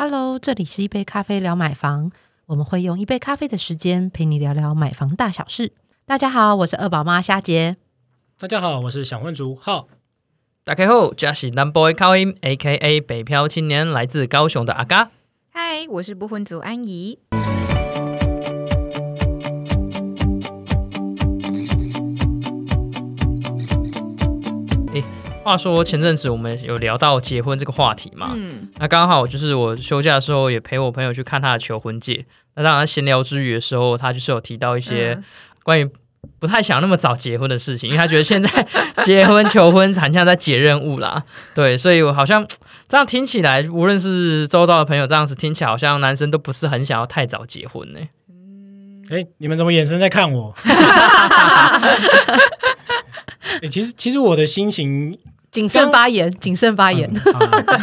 Hello，这里是一杯咖啡聊买房，我们会用一杯咖啡的时间陪你聊聊买房大小事。大家好，我是二宝妈夏杰。大家好，我是小混族浩。大家好，这是 Number Boy 音 a k a 北漂青年，来自高雄的阿嘎。嗨，我是不婚族安怡。话说前阵子我们有聊到结婚这个话题嘛？嗯，那刚好就是我休假的时候也陪我朋友去看他的求婚戒。那当然闲聊之余的时候，他就是有提到一些关于不太想那么早结婚的事情，因为他觉得现在结婚求婚很像在解任务啦。对，所以我好像这样听起来，无论是周遭的朋友这样子听起来，好像男生都不是很想要太早结婚呢。嗯，哎，你们怎么眼神在看我？哎，其实其实我的心情。谨慎发言，谨慎发言。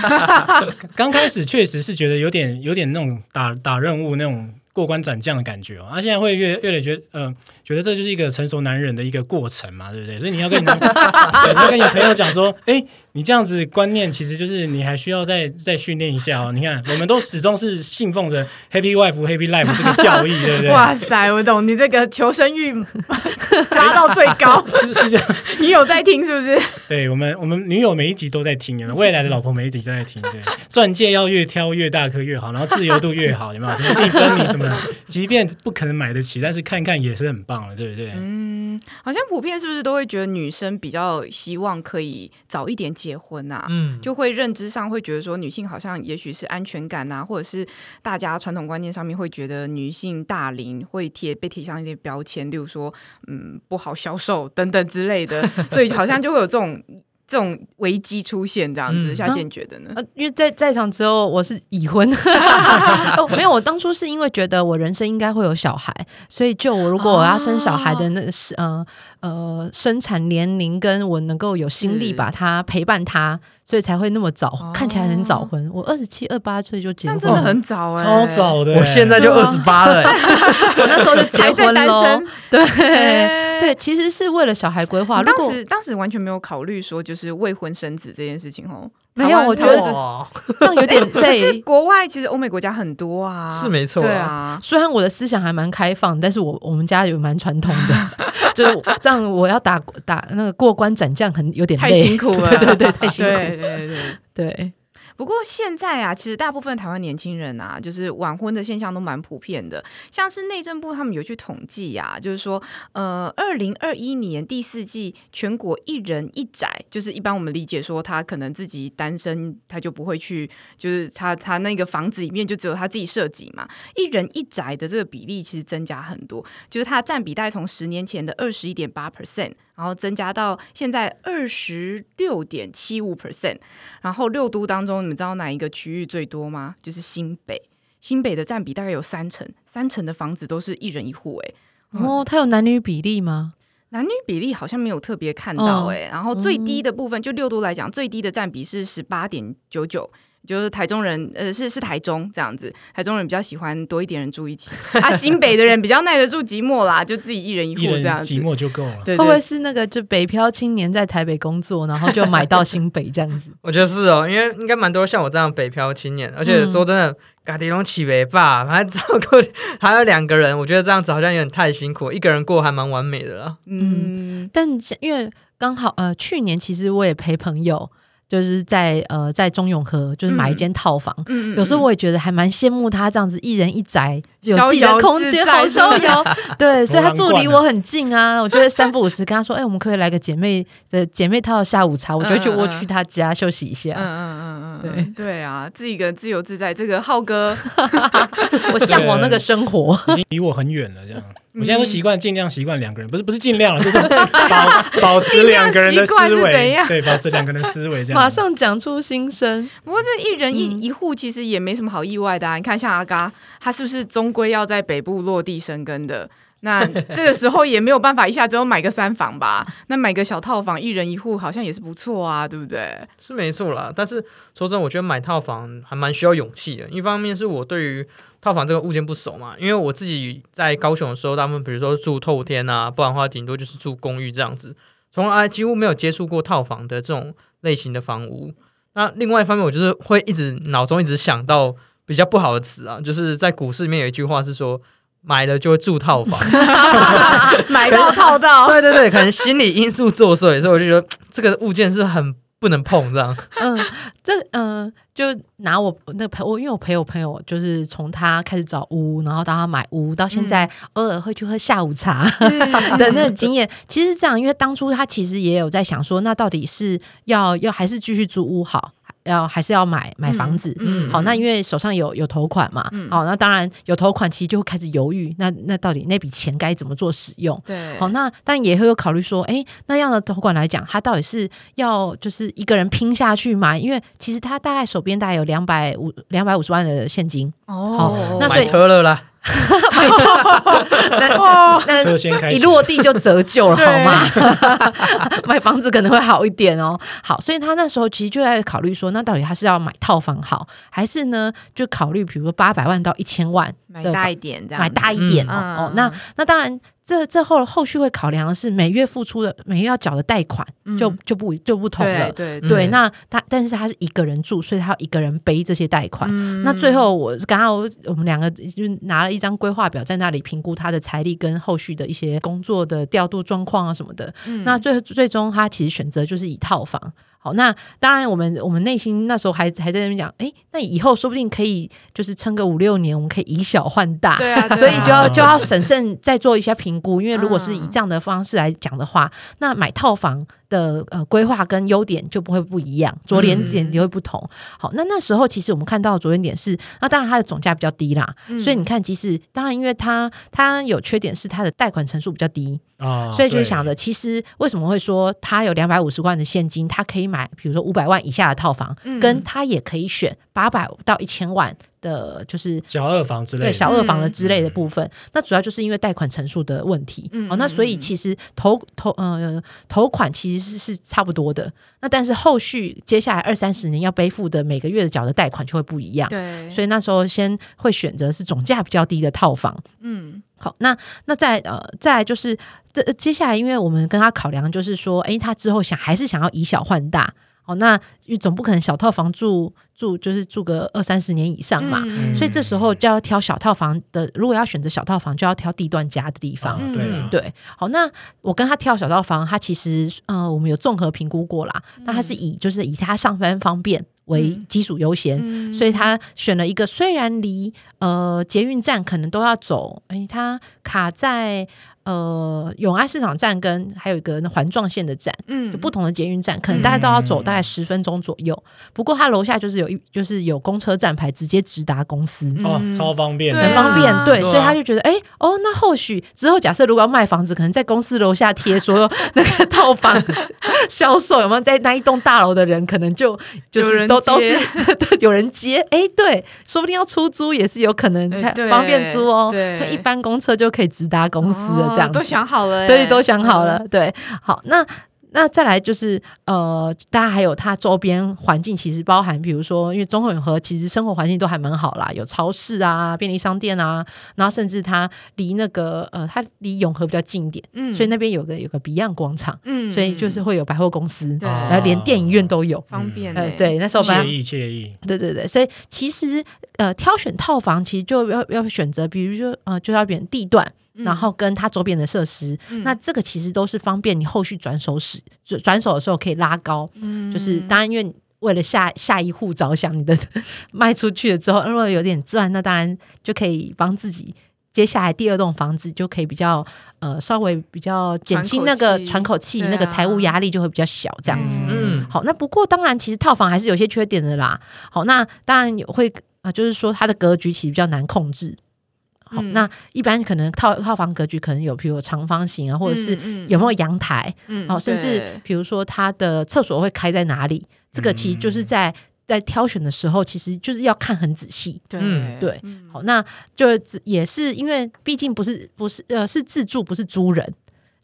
刚开始确实是觉得有点有点那种打打任务那种过关斩将的感觉哦，啊，现在会越越来觉得，嗯，觉得这就是一个成熟男人的一个过程嘛，对不对？所以你要跟你 要跟你朋友讲说，哎。你这样子观念，其实就是你还需要再再训练一下哦。你看，我们都始终是信奉着 Happy Wife Happy Life 这个教义，对不对？哇塞，我懂你这个求生欲 拉到最高，是是这样。女友在听是不是？对我们，我们女友每一集都在听，未来的老婆每一集都在听。对，钻戒要越挑越大颗越好，然后自由度越好，有没有？什么地分你什么？即便不可能买得起，但是看看也是很棒的，对不对？嗯，好像普遍是不是都会觉得女生比较希望可以早一点结婚啊，嗯，就会认知上会觉得说女性好像也许是安全感啊，或者是大家传统观念上面会觉得女性大龄会贴被贴上一些标签，例如说嗯不好销售等等之类的，所以好像就会有这种。这种危机出现这样子，夏倩觉得呢？呃，因为在在场之后我是已婚，没有，我当初是因为觉得我人生应该会有小孩，所以就我如果我要生小孩的那是呃呃生产年龄跟我能够有心力把他陪伴他。所以才会那么早，看起来很早婚。我二十七、二八岁就结婚，真的很早哎，超早的。我现在就二十八了，我那时候就结婚了。对对，其实是为了小孩规划。当时当时完全没有考虑说就是未婚生子这件事情哦。没有，我觉得这样有点 累。是国外其实欧美国家很多啊，是没错。对啊，虽然我的思想还蛮开放，但是我我们家有蛮传统的，就是这样。我要打打那个过关斩将，很有点太辛苦了。对对对，太辛苦。对对对对。不过现在啊，其实大部分台湾年轻人啊，就是晚婚的现象都蛮普遍的。像是内政部他们有去统计啊，就是说，呃，二零二一年第四季全国一人一宅，就是一般我们理解说他可能自己单身，他就不会去，就是他他那个房子里面就只有他自己设计嘛。一人一宅的这个比例其实增加很多，就是它占比大概从十年前的二十一点八 percent。然后增加到现在二十六点七五 percent，然后六都当中，你们知道哪一个区域最多吗？就是新北，新北的占比大概有三成，三成的房子都是一人一户，哎，哦，它有男女比例吗？男女比例好像没有特别看到，哎，然后最低的部分，就六度来讲，最低的占比是十八点九九。就是台中人，呃，是是台中这样子。台中人比较喜欢多一点人住一起，啊，新北的人比较耐得住寂寞啦，就自己一人一户这样子，寂寞就够了。会不会是那个就北漂青年在台北工作，然后就买到新北这样子？我觉得是哦，因为应该蛮多像我这样北漂青年，而且说真的，嘎迪龙起北吧，还照顾还有两个人，我觉得这样子好像有点太辛苦，一个人过还蛮完美的了。嗯，但因为刚好呃，去年其实我也陪朋友。就是在呃，在中永和，就是买一间套房。有时候我也觉得还蛮羡慕他这样子，一人一宅，有自己的空间，好逍遥。对，所以他住离我很近啊。我觉得三不五时跟他说：“哎，我们可以来个姐妹的姐妹套下午茶。”我就会去我去他家休息一下。嗯嗯嗯嗯，对对啊，自己一个人自由自在。这个浩哥，我向往那个生活，已经离我很远了，这样。我现在都习惯尽量习惯两个人，不是不是尽量了，就是保保持两个人的思维，对，保持两个人的思维这样。马上讲出心声。不过这一人一一户其实也没什么好意外的啊。你看像阿嘎，他是不是终归要在北部落地生根的？那 这个时候也没有办法一下子买个三房吧？那买个小套房，一人一户好像也是不错啊，对不对？是没错啦。但是说真，我觉得买套房还蛮需要勇气的。一方面是我对于套房这个物件不熟嘛，因为我自己在高雄的时候，他们比如说住透天啊，不然的话顶多就是住公寓这样子，从来几乎没有接触过套房的这种类型的房屋。那另外一方面，我就是会一直脑中一直想到比较不好的词啊，就是在股市里面有一句话是说。买了就会住套房，买到套到，对对对，可能心理因素作祟，所以我就觉得这个物件是很不能碰这样。嗯，这嗯，就拿我那陪我，因为我陪我朋友，就是从他开始找屋，然后到他买屋，到现在偶尔会去喝下午茶 的那个经验，其实这样，因为当初他其实也有在想说，那到底是要要还是继续租屋好？要还是要买买房子，好，那因为手上有有头款嘛，好，那当然有头款，其实就会开始犹豫，那那到底那笔钱该怎么做使用？对，好，那但也会有考虑说，哎，那样的头款来讲，他到底是要就是一个人拼下去买，因为其实他大概手边大概有两百五两百五十万的现金，哦，那买车了啦。那车先开，一落地就折旧了，好吗？买房子可能会好一点哦。好，所以他那时候其实就在考虑说，那到底他是要买套房好，还是呢就考虑比如说八百万到一千万买大一点，这样买大一点哦。哦，那那当然。这这后后续会考量的是每月付出的每月要缴的贷款就就不就不同了，对对。那他但是他是一个人住，所以他要一个人背这些贷款。那最后我刚刚我们两个就拿了一张规划表在那里评估他的财力跟后续的一些工作的调度状况啊什么的。那最最终他其实选择就是以套房。好，那当然，我们我们内心那时候还还在那边讲，哎，那以后说不定可以就是撑个五六年，我们可以以小换大，对啊，所以就要就要审慎再做一些评估，因为如果是以这样的方式来讲的话，那买套房。的呃规划跟优点就不会不一样，着眼点也会不同。好，那那时候其实我们看到的着眼点是，那当然它的总价比较低啦，所以你看，其实当然因为它它有缺点是它的贷款成数比较低啊，所以就是想着，其实为什么会说它有两百五十万的现金，它可以买比如说五百万以下的套房，跟它也可以选八百到一千万。的就是小二房之类，对小二房的之类的部分，那主要就是因为贷款成数的问题哦。那所以其实投投呃投款其实是是差不多的，那但是后续接下来二三十年要背负的每个月的缴的贷款就会不一样。对，所以那时候先会选择是总价比较低的套房。嗯，好，那那再呃再就是这接下来，因为我们跟他考量就是说，哎，他之后想还是想要以小换大。哦，那总不可能小套房住住就是住个二三十年以上嘛，所以这时候就要挑小套房的。如果要选择小套房，就要挑地段佳的地方。对对，好，那我跟他挑小套房，他其实呃，我们有综合评估过啦。那他是以就是以他上班方便为基础优先，所以他选了一个虽然离呃捷运站可能都要走，哎，他卡在。呃，永安市场站跟还有一个环状线的站，嗯，就不同的捷运站，可能大家都要走大概十分钟左右。不过它楼下就是有一，就是有公车站牌，直接直达公司，哦，超方便，很方便。对，所以他就觉得，哎，哦，那或许之后假设如果要卖房子，可能在公司楼下贴说 那个套房 销售，有没有在那一栋大楼的人，可能就就是都都是 有人接，哎，对，说不定要出租也是有可能，方便租哦。对，一般公车就可以直达公司了。这样都想好了，对，都想好了，对，好，那。那再来就是呃，大家还有它周边环境，其实包含，比如说，因为中永和其实生活环境都还蛮好啦，有超市啊、便利商店啊，然后甚至它离那个呃，它离永和比较近一点，嗯，所以那边有个有个 Beyond 广场，嗯，所以就是会有百货公司，对，然后连电影院都有，方便，呃，对，那时候惬意惬意，对对对，所以其实呃，挑选套房其实就要要选择，比如说呃，就要选地段。然后跟它周边的设施，那这个其实都是方便你后续转手使转手的时候可以拉高。嗯，就是当然因为为了下下一户着想，你的 卖出去了之后，如果有点赚，那当然就可以帮自己接下来第二栋房子就可以比较呃稍微比较减轻那个喘口气，那个财务压力就会比较小这样子。嗯，好，那不过当然其实套房还是有些缺点的啦。好，那当然会啊，就是说它的格局其实比较难控制。好，那一般可能套套房格局可能有，比如长方形啊，或者是有没有阳台，好，甚至比如说它的厕所会开在哪里，这个其实就是在在挑选的时候，其实就是要看很仔细。对对，好，那就也是因为毕竟不是不是呃是自住，不是租人。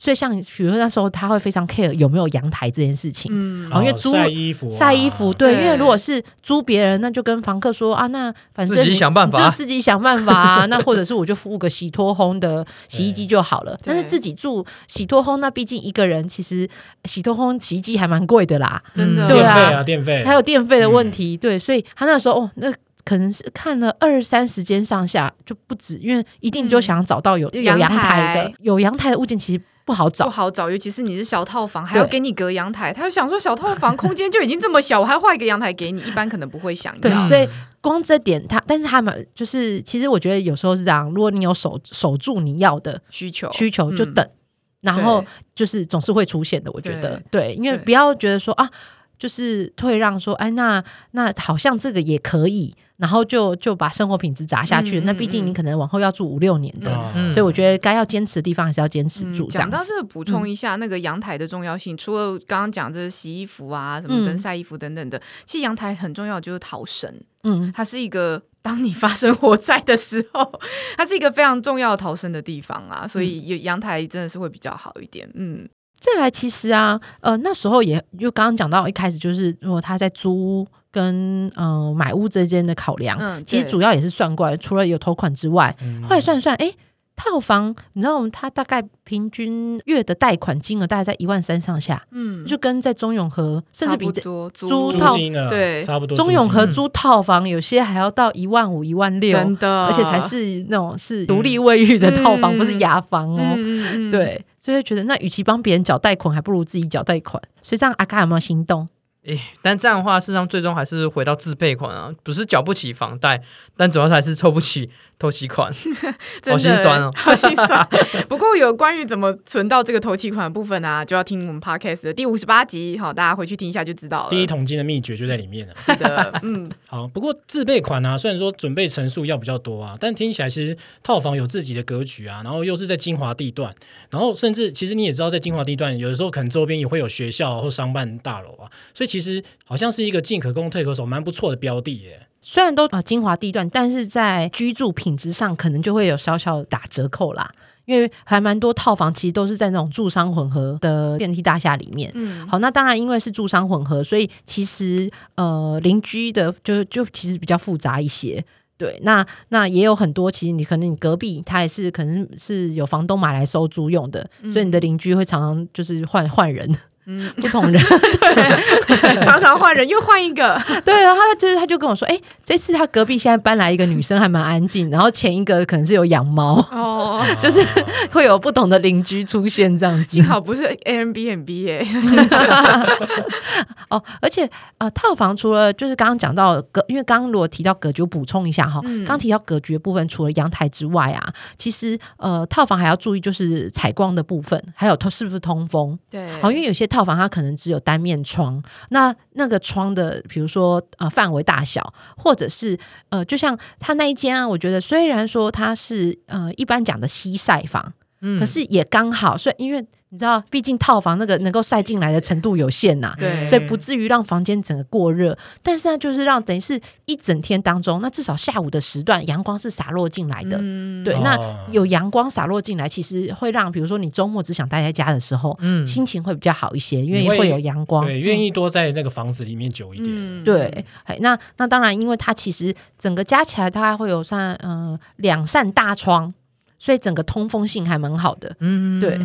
所以像比如说那时候他会非常 care 有没有阳台这件事情，嗯，因为租晒衣服晒衣服，对，因为如果是租别人，那就跟房客说啊，那反正自己想办法，就自己想办法。啊，那或者是我就付个洗脱烘的洗衣机就好了。但是自己住洗脱烘，那毕竟一个人其实洗脱烘洗衣机还蛮贵的啦，真的，对啊，电费，还有电费的问题，对，所以他那时候哦，那。可能是看了二三十间上下就不止，因为一定就想找到有有阳台的，有阳台的物件其实不好找，不好找，尤其是你是小套房，还要给你隔阳台。他就想说，小套房空间就已经这么小，我还画一个阳台给你，一般可能不会想要。对，所以光这点，他但是他们就是，其实我觉得有时候是这样，如果你有守守住你要的需求，需求就等，然后就是总是会出现的。我觉得对，因为不要觉得说啊。就是退让说，哎，那那好像这个也可以，然后就就把生活品质砸下去。那毕竟你可能往后要住五六年的，所以我觉得该要坚持的地方还是要坚持住。讲到这个，补充一下那个阳台的重要性，除了刚刚讲这洗衣服啊、什么跟晒衣服等等的，其实阳台很重要，就是逃生。嗯，它是一个当你发生火灾的时候，它是一个非常重要逃生的地方啊，所以有阳台真的是会比较好一点。嗯。再来，其实啊，呃，那时候也就刚刚讲到一开始，就是如果他在租跟呃买屋之间的考量，其实主要也是算过来，除了有头款之外，后来算算，哎。套房，你知道，它大概平均月的贷款金额大概在一万三上下，嗯，就跟在中永和，甚至比租租套对差不多。中永和租套房有些还要到一万五、一万六，真的，而且才是那种是独立卫浴的套房，不是雅房哦。对，所以觉得那与其帮别人缴贷款，还不如自己缴贷款。所以这样阿嘎有没有心动？诶，但这样的话，事实上最终还是回到自备款啊，不是缴不起房贷，但主要还是凑不起。投期款，好心酸哦，好心酸。不过有关于怎么存到这个投期款的部分啊，就要听我们 podcast 的第五十八集，好，大家回去听一下就知道了。第一桶金的秘诀就在里面了。是的，嗯，好。不过自备款啊，虽然说准备层数要比较多啊，但听起来其实套房有自己的格局啊，然后又是在精华地段，然后甚至其实你也知道，在精华地段有的时候可能周边也会有学校或商办大楼啊，所以其实好像是一个进可攻退可守，蛮不错的标的耶。虽然都啊精华地段，但是在居住品质上可能就会有小小打折扣啦。因为还蛮多套房其实都是在那种住商混合的电梯大厦里面。嗯，好，那当然因为是住商混合，所以其实呃邻居的就就其实比较复杂一些。对，那那也有很多，其实你可能你隔壁他也是可能是有房东买来收租用的，所以你的邻居会常常就是换换人。嗯，不同人。对，常常换人又换一个，对，然后他就是他就跟我说，哎，这次他隔壁现在搬来一个女生，还蛮安静，然后前一个可能是有养猫，哦，就是会有不同的邻居出现这样子，幸好不是 A M B N B 耶，哦，而且呃，套房除了就是刚刚讲到隔，因为刚刚如果提到格局，我补充一下哈，刚提到格局的部分，除了阳台之外啊，其实呃，套房还要注意就是采光的部分，还有通是不是通风，对，好，因为有些。套房它可能只有单面窗，那那个窗的，比如说呃范围大小，或者是呃，就像他那一间啊，我觉得虽然说它是呃一般讲的西晒房，嗯，可是也刚好，所以因为。你知道，毕竟套房那个能够晒进来的程度有限呐，对，所以不至于让房间整个过热。但是呢，就是让等于是一整天当中，那至少下午的时段阳光是洒落进来的。对，那有阳光洒落进来，其实会让比如说你周末只想待在家的时候，嗯，心情会比较好一些，因为会有阳光，对，愿意多在那个房子里面久一点。对，那那当然，因为它其实整个加起来，它会有算嗯两扇大窗，所以整个通风性还蛮好的。嗯，对。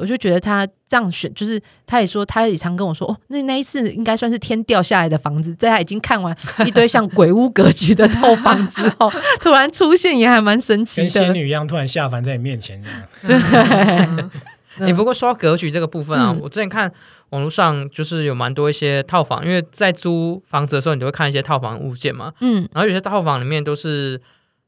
我就觉得他这样选，就是他也说，他也常跟我说，哦，那那一次应该算是天掉下来的房子，在他已经看完一堆像鬼屋格局的套房之后，突然出现也还蛮神奇的，跟仙女一样突然下凡在你面前。对，你不过说格局这个部分啊，我之前看网络上就是有蛮多一些套房，因为在租房子的时候，你都会看一些套房物件嘛，嗯，然后有些套房里面都是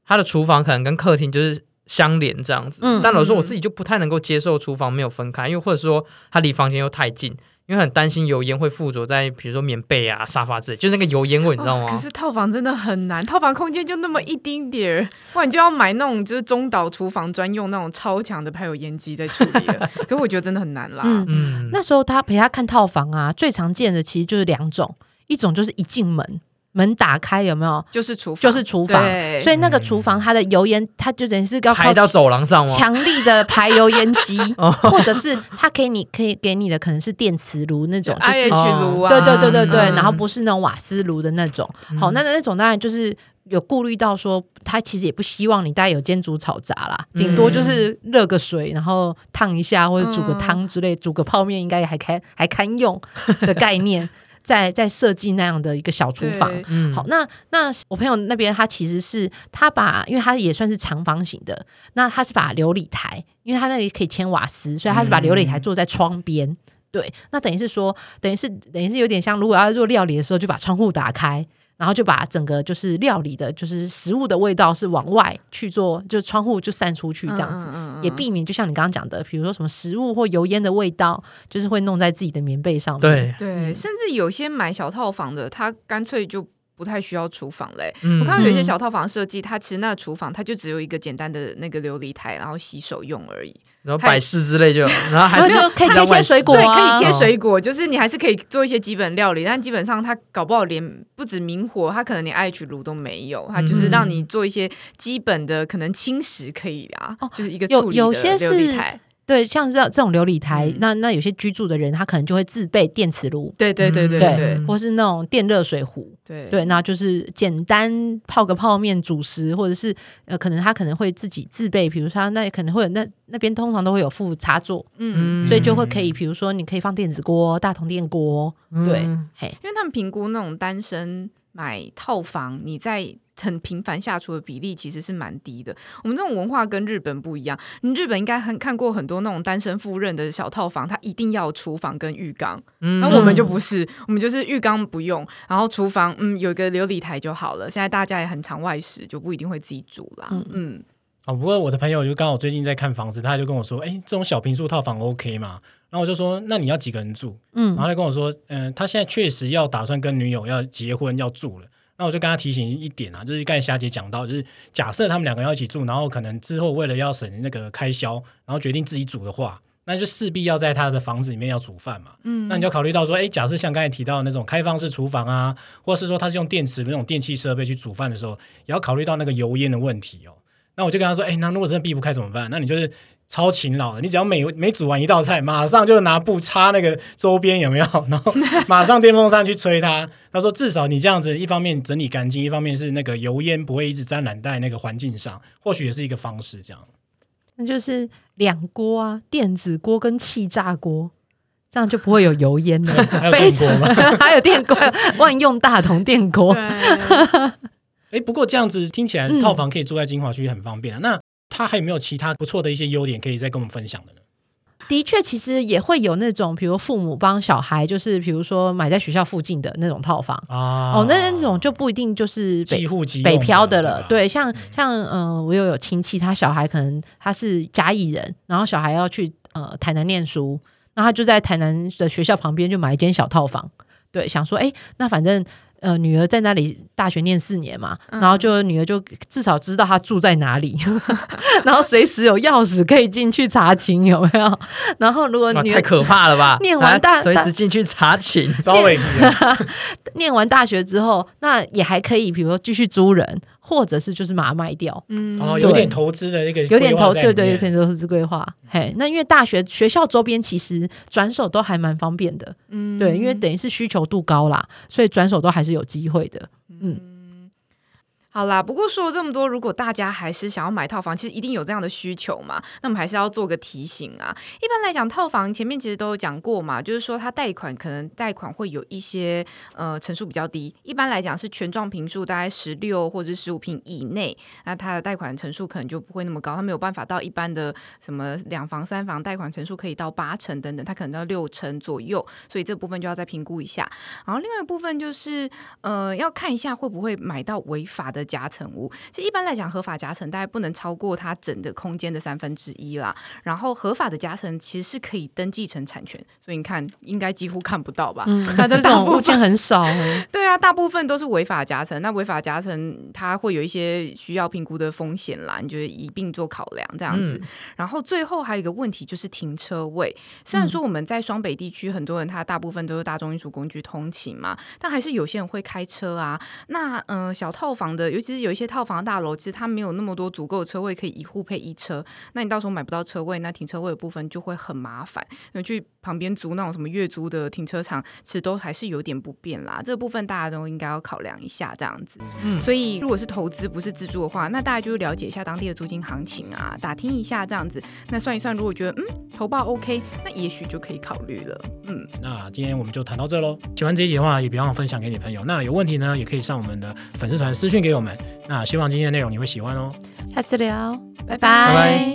它的厨房可能跟客厅就是。相连这样子，但老实说，我自己就不太能够接受厨房没有分开，因为或者说它离房间又太近，因为很担心油烟会附着在比如说棉被啊、沙发之类，就是那个油烟味，你知道吗？可是套房真的很难，套房空间就那么一丁点儿，不然你就要买那种就是中岛厨房专用那种超强的排油烟机在处理了。可我觉得真的很难啦。嗯，那时候他陪他看套房啊，最常见的其实就是两种，一种就是一进门。门打开有没有？就是厨就是厨房，所以那个厨房它的油烟，它就等于是要排到走廊上吗？强力的排油烟机，或者是它可以你可以给你的可能是电磁炉那种，就是炉啊，对对对对对，然后不是那种瓦斯炉的那种。好，那那种当然就是有顾虑到说，他其实也不希望你带有煎煮炒炸啦，顶多就是热个水，然后烫一下或者煮个汤之类，煮个泡面应该还堪还堪用的概念。在在设计那样的一个小厨房。嗯，好，那那我朋友那边他其实是他把，因为他也算是长方形的，那他是把琉璃台，因为他那里可以牵瓦斯，所以他是把琉璃台坐在窗边。对，那等于是说，等于是等于是有点像，如果要做料理的时候，就把窗户打开。然后就把整个就是料理的，就是食物的味道是往外去做，就窗户就散出去这样子，也避免就像你刚刚讲的，比如说什么食物或油烟的味道，就是会弄在自己的棉被上面。对对，甚至有些买小套房的，他干脆就不太需要厨房嘞。我看到有些小套房设计，它其实那个厨房它就只有一个简单的那个琉璃台，然后洗手用而已。然后摆饰之类就，然后还是可以切切水果，对，可以切水果，就是你还是可以做一些基本料理，但基本上它搞不好连不止明火，它可能连 IH 炉都没有，它就是让你做一些基本的可能轻食可以啊，就是一个有有些是。对，像这这种琉璃台，那那有些居住的人，他可能就会自备电磁炉，对对对对对，或是那种电热水壶，对。对，那就是简单泡个泡面主食，或者是呃，可能他可能会自己自备，比如说那可能会有那那边通常都会有副插座，嗯，所以就会可以，比如说你可以放电子锅、大铜电锅，对，嘿，因为他们评估那种单身买套房，你在。很频繁下厨的比例其实是蛮低的。我们这种文化跟日本不一样，你日本应该很看过很多那种单身赴任的小套房，它一定要厨房跟浴缸。那我们就不是，我们就是浴缸不用，然后厨房嗯有一个琉璃台就好了。现在大家也很常外食，就不一定会自己煮啦。嗯，哦，不过我的朋友就刚好最近在看房子，他就跟我说，哎，这种小平数套房 OK 嘛？然后我就说，那你要几个人住？嗯，然后他跟我说，嗯，他现在确实要打算跟女友要结婚要住了。那我就跟他提醒一点啊，就是刚才霞姐讲到，就是假设他们两个要一起住，然后可能之后为了要省那个开销，然后决定自己煮的话，那就势必要在他的房子里面要煮饭嘛。嗯，那你就考虑到说，哎，假设像刚才提到那种开放式厨房啊，或者是说他是用电池那种电器设备去煮饭的时候，也要考虑到那个油烟的问题哦。那我就跟他说，哎，那如果真的避不开怎么办？那你就是。超勤劳的，你只要每每煮完一道菜，马上就拿布擦那个周边有没有，然后马上电风扇去吹它。他说至少你这样子，一方面整理干净，一方面是那个油烟不会一直沾染在那个环境上，或许也是一个方式。这样，那就是两锅啊，电子锅跟气炸锅，这样就不会有油烟了。还有电锅？还有电锅，万用大同电锅。哎，不过这样子听起来，套房可以住在金华区很方便啊。那他还有没有其他不错的一些优点可以再跟我们分享的呢？的确，其实也会有那种，比如父母帮小孩，就是比如说买在学校附近的那种套房啊。哦，那那种就不一定就是北北漂的了。对，像像嗯，我又有亲戚，他小孩可能他是嘉义人，然后小孩要去呃台南念书，那他就在台南的学校旁边就买一间小套房。对，想说哎，那反正。呃，女儿在那里大学念四年嘛，然后就女儿就至少知道她住在哪里，然后随时有钥匙可以进去查寝，有没有？然后如果女太可怕了吧，念完大随时进去查寝，招伟，念完大学之后，那也还可以，比如说继续租人。或者是就是把它卖掉，嗯，哦，有点投资的那个，有点投，对对，有点投资规划。嘿，那因为大学学校周边其实转手都还蛮方便的，嗯，对，因为等于是需求度高啦，所以转手都还是有机会的，嗯。好啦，不过说了这么多，如果大家还是想要买套房，其实一定有这样的需求嘛。那我们还是要做个提醒啊。一般来讲，套房前面其实都有讲过嘛，就是说它贷款可能贷款会有一些呃层数比较低。一般来讲是全幢平数大概十六或者十五平以内，那它的贷款层数可能就不会那么高，它没有办法到一般的什么两房三房贷款层数可以到八成等等，它可能到六成左右，所以这部分就要再评估一下。然后另外一部分就是呃要看一下会不会买到违法的。夹层屋，其实一般来讲，合法夹层大概不能超过它整个空间的三分之一啦。然后合法的夹层其实是可以登记成产权，所以你看应该几乎看不到吧？嗯，它的这种物件很少。对啊，大部分都是违法夹层。那违法夹层它会有一些需要评估的风险啦，你就一并做考量这样子。然后最后还有一个问题就是停车位。虽然说我们在双北地区很多人他大部分都是大众运输工具通勤嘛，但还是有些人会开车啊。那嗯，小套房的。尤其是有一些套房大楼，其实它没有那么多足够的车位可以一户配一车，那你到时候买不到车位，那停车位的部分就会很麻烦。那去旁边租那种什么月租的停车场，其实都还是有点不便啦。这部分大家都应该要考量一下，这样子。嗯，所以如果是投资不是自住的话，那大家就了解一下当地的租金行情啊，打听一下这样子。那算一算，如果觉得嗯投报 OK，那也许就可以考虑了。嗯，那今天我们就谈到这喽。喜欢这一集的话，也别忘了分享给你朋友。那有问题呢，也可以上我们的粉丝团私讯给我们。那希望今天的内容你会喜欢哦。下次聊，拜拜。